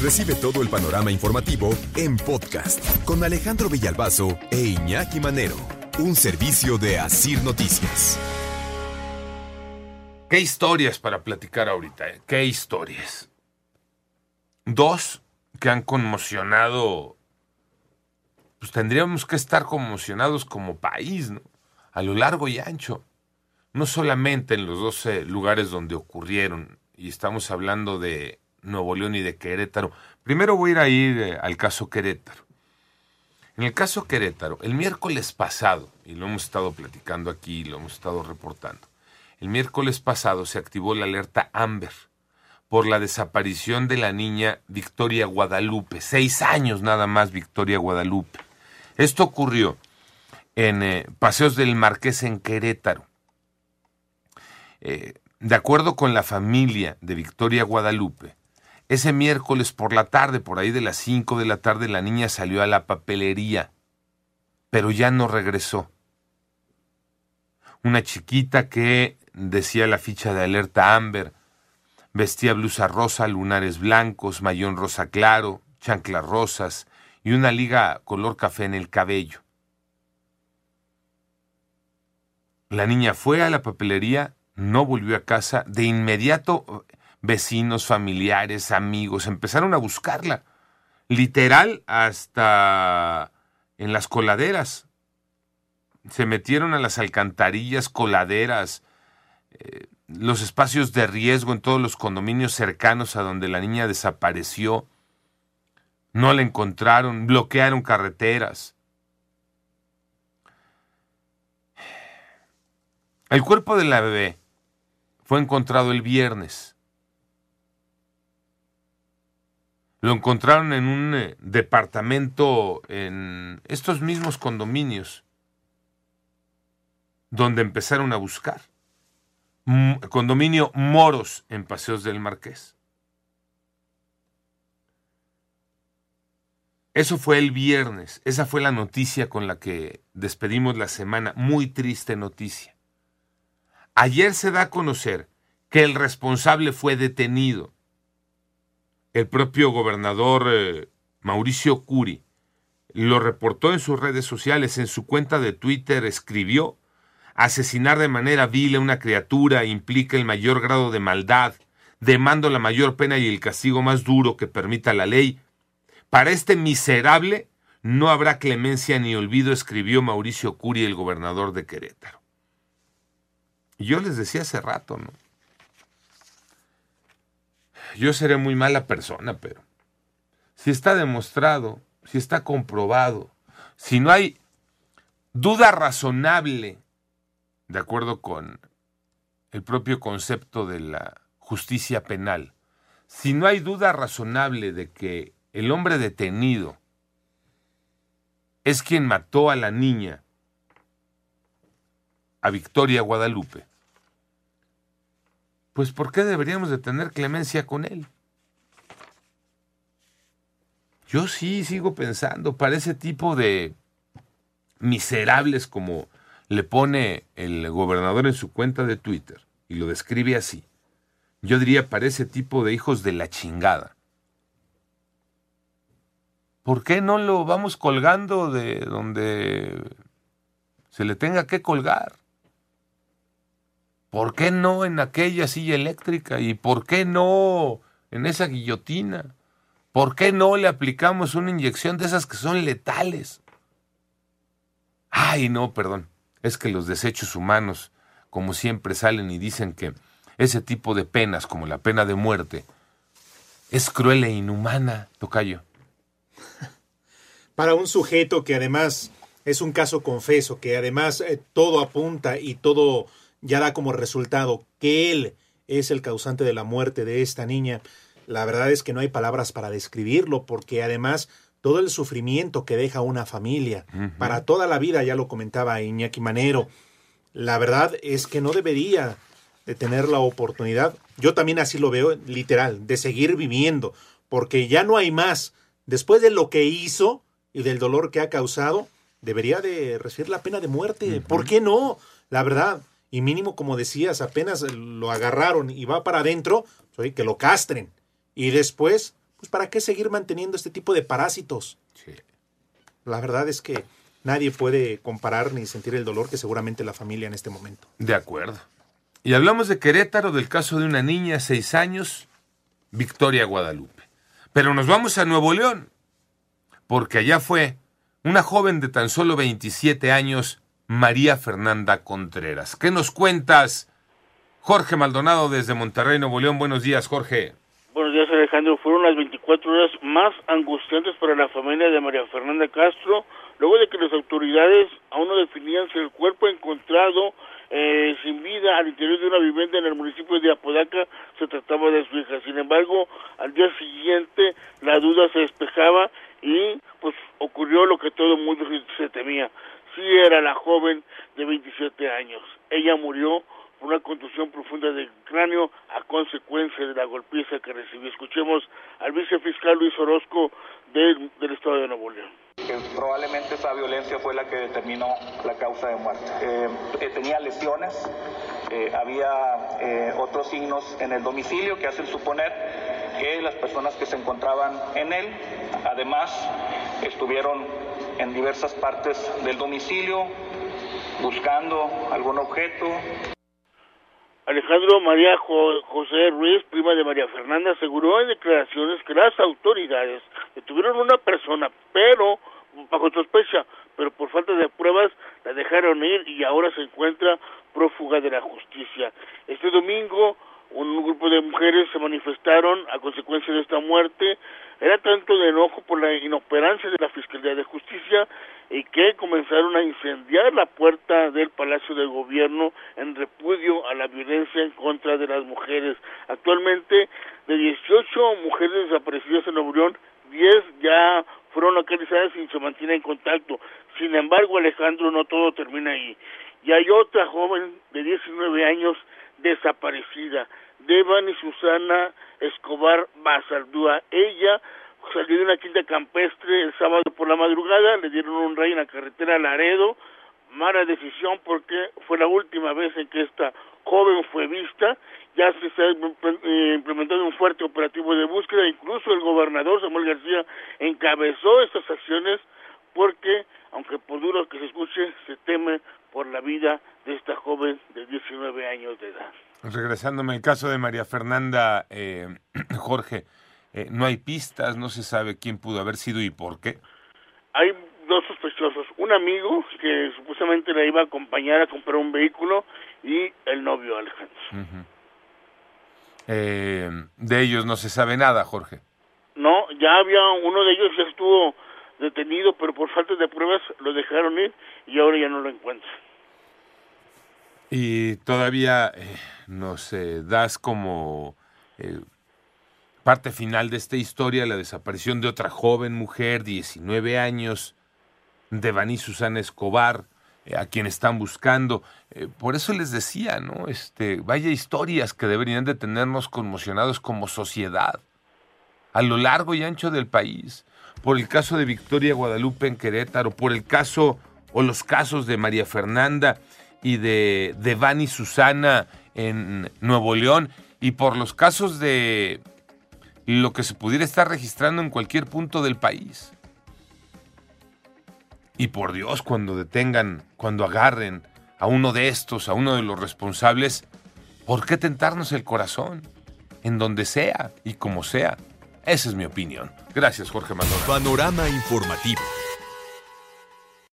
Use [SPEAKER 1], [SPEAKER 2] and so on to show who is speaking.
[SPEAKER 1] Recibe todo el panorama informativo en podcast con Alejandro Villalbazo e Iñaki Manero, un servicio de Asir Noticias.
[SPEAKER 2] Qué historias para platicar ahorita, ¿eh? qué historias. Dos que han conmocionado, pues tendríamos que estar conmocionados como país, ¿no? A lo largo y ancho. No solamente en los 12 lugares donde ocurrieron, y estamos hablando de Nuevo León y de Querétaro. Primero voy a ir eh, al caso Querétaro. En el caso Querétaro, el miércoles pasado, y lo hemos estado platicando aquí, lo hemos estado reportando, el miércoles pasado se activó la alerta Amber por la desaparición de la niña Victoria Guadalupe. Seis años nada más Victoria Guadalupe. Esto ocurrió en eh, Paseos del Marqués en Querétaro. Eh, de acuerdo con la familia de Victoria Guadalupe, ese miércoles por la tarde, por ahí de las 5 de la tarde, la niña salió a la papelería, pero ya no regresó. Una chiquita que, decía la ficha de alerta Amber, vestía blusa rosa, lunares blancos, mayón rosa claro, chanclas rosas y una liga color café en el cabello. La niña fue a la papelería, no volvió a casa, de inmediato vecinos, familiares, amigos, empezaron a buscarla, literal hasta en las coladeras. Se metieron a las alcantarillas, coladeras, eh, los espacios de riesgo en todos los condominios cercanos a donde la niña desapareció. No la encontraron, bloquearon carreteras. El cuerpo de la bebé fue encontrado el viernes. Lo encontraron en un eh, departamento en estos mismos condominios, donde empezaron a buscar. condominio Moros en Paseos del Marqués. Eso fue el viernes, esa fue la noticia con la que despedimos la semana, muy triste noticia. Ayer se da a conocer que el responsable fue detenido el propio gobernador eh, Mauricio Curi lo reportó en sus redes sociales, en su cuenta de Twitter escribió, asesinar de manera vil a una criatura implica el mayor grado de maldad, demando la mayor pena y el castigo más duro que permita la ley. Para este miserable no habrá clemencia ni olvido, escribió Mauricio Curi, el gobernador de Querétaro. Yo les decía hace rato, ¿no? Yo seré muy mala persona, pero si está demostrado, si está comprobado, si no hay duda razonable, de acuerdo con el propio concepto de la justicia penal, si no hay duda razonable de que el hombre detenido es quien mató a la niña, a Victoria Guadalupe, pues ¿por qué deberíamos de tener clemencia con él? Yo sí sigo pensando, para ese tipo de miserables como le pone el gobernador en su cuenta de Twitter, y lo describe así, yo diría para ese tipo de hijos de la chingada. ¿Por qué no lo vamos colgando de donde se le tenga que colgar? ¿Por qué no en aquella silla eléctrica? ¿Y por qué no en esa guillotina? ¿Por qué no le aplicamos una inyección de esas que son letales? Ay, no, perdón. Es que los desechos humanos, como siempre, salen y dicen que ese tipo de penas, como la pena de muerte, es cruel e inhumana, Tocayo.
[SPEAKER 3] Para un sujeto que además es un caso confeso, que además eh, todo apunta y todo ya da como resultado que él es el causante de la muerte de esta niña, la verdad es que no hay palabras para describirlo, porque además todo el sufrimiento que deja una familia para toda la vida, ya lo comentaba Iñaki Manero, la verdad es que no debería de tener la oportunidad, yo también así lo veo, literal, de seguir viviendo, porque ya no hay más. Después de lo que hizo y del dolor que ha causado, debería de recibir la pena de muerte. ¿Por qué no? La verdad, y mínimo, como decías, apenas lo agarraron y va para adentro, que lo castren. Y después, pues ¿para qué seguir manteniendo este tipo de parásitos?
[SPEAKER 2] Sí.
[SPEAKER 3] La verdad es que nadie puede comparar ni sentir el dolor que seguramente la familia en este momento.
[SPEAKER 2] De acuerdo. Y hablamos de Querétaro, del caso de una niña, seis años, Victoria Guadalupe. Pero nos vamos a Nuevo León, porque allá fue una joven de tan solo 27 años, María Fernanda Contreras. ¿Qué nos cuentas? Jorge Maldonado desde Monterrey, Nuevo León. Buenos días, Jorge.
[SPEAKER 4] Buenos días, Alejandro. Fueron las 24 horas más angustiantes para la familia de María Fernanda Castro, luego de que las autoridades aún no definían si el cuerpo encontrado eh, sin vida al interior de una vivienda en el municipio de Apodaca se trataba de su hija. Sin embargo, al día siguiente la duda se despejaba y pues ocurrió lo que todo el mundo se temía. Sí era la joven de 27 años. Ella murió por una contusión profunda del cráneo a consecuencia de la golpiza que recibió. Escuchemos al vicefiscal Luis Orozco del, del Estado de Nuevo León
[SPEAKER 5] que probablemente esa violencia fue la que determinó la causa de muerte. Eh, eh, tenía lesiones, eh, había otros signos en el domicilio que hacen suponer que las personas que se encontraban en él, además, estuvieron en diversas partes del domicilio buscando algún objeto.
[SPEAKER 4] Alejandro María José Ruiz, prima de María Fernanda, aseguró en declaraciones que las autoridades detuvieron una persona, pero bajo sospecha, pero por falta de pruebas la dejaron ir y ahora se encuentra prófuga de la justicia. Este domingo de mujeres se manifestaron a consecuencia de esta muerte. Era tanto de enojo por la inoperancia de la Fiscalía de Justicia y que comenzaron a incendiar la puerta del Palacio de Gobierno en repudio a la violencia en contra de las mujeres. Actualmente, de 18 mujeres desaparecidas en Nuevo León, 10 ya fueron localizadas y se mantienen en contacto. Sin embargo, Alejandro, no todo termina ahí. Y hay otra joven de 19 años desaparecida, Devan y Susana Escobar Basaldúa. Ella salió de una quinta campestre el sábado por la madrugada, le dieron un rey en la carretera Laredo, mala decisión porque fue la última vez en que esta joven fue vista, ya se está eh, implementando un fuerte operativo de búsqueda, incluso el gobernador Samuel García encabezó estas acciones porque, aunque por duro que se escuche, se teme por la vida de esta joven de 19 años de edad.
[SPEAKER 2] Regresándome al caso de María Fernanda, eh, Jorge, eh, no hay pistas, no se sabe quién pudo haber sido y por qué.
[SPEAKER 4] Hay dos sospechosos, un amigo que supuestamente la iba a acompañar a comprar un vehículo y el novio Alejandro.
[SPEAKER 2] Eh, de ellos no se sabe nada, Jorge.
[SPEAKER 4] No, ya había uno de ellos ya estuvo detenido, pero por falta de pruebas lo dejaron ir y ahora ya no lo encuentran.
[SPEAKER 2] Y todavía eh, nos das como eh, parte final de esta historia la desaparición de otra joven mujer, 19 años, de Vaní Susana Escobar, eh, a quien están buscando. por eso les decía, ¿no? Este, vaya historias que deberían de tenernos conmocionados como sociedad a lo largo y ancho del país por el caso de Victoria Guadalupe en Querétaro, por el caso o los casos de María Fernanda y de, de Susana en Nuevo León y por los casos de lo que se pudiera estar registrando en cualquier punto del país. Y por Dios, cuando detengan, cuando agarren a uno de estos, a uno de los responsables, ¿por qué tentarnos el corazón? En donde sea y como sea. Esa es mi opinión. Gracias, Jorge Manuel.
[SPEAKER 1] Panorama informativo.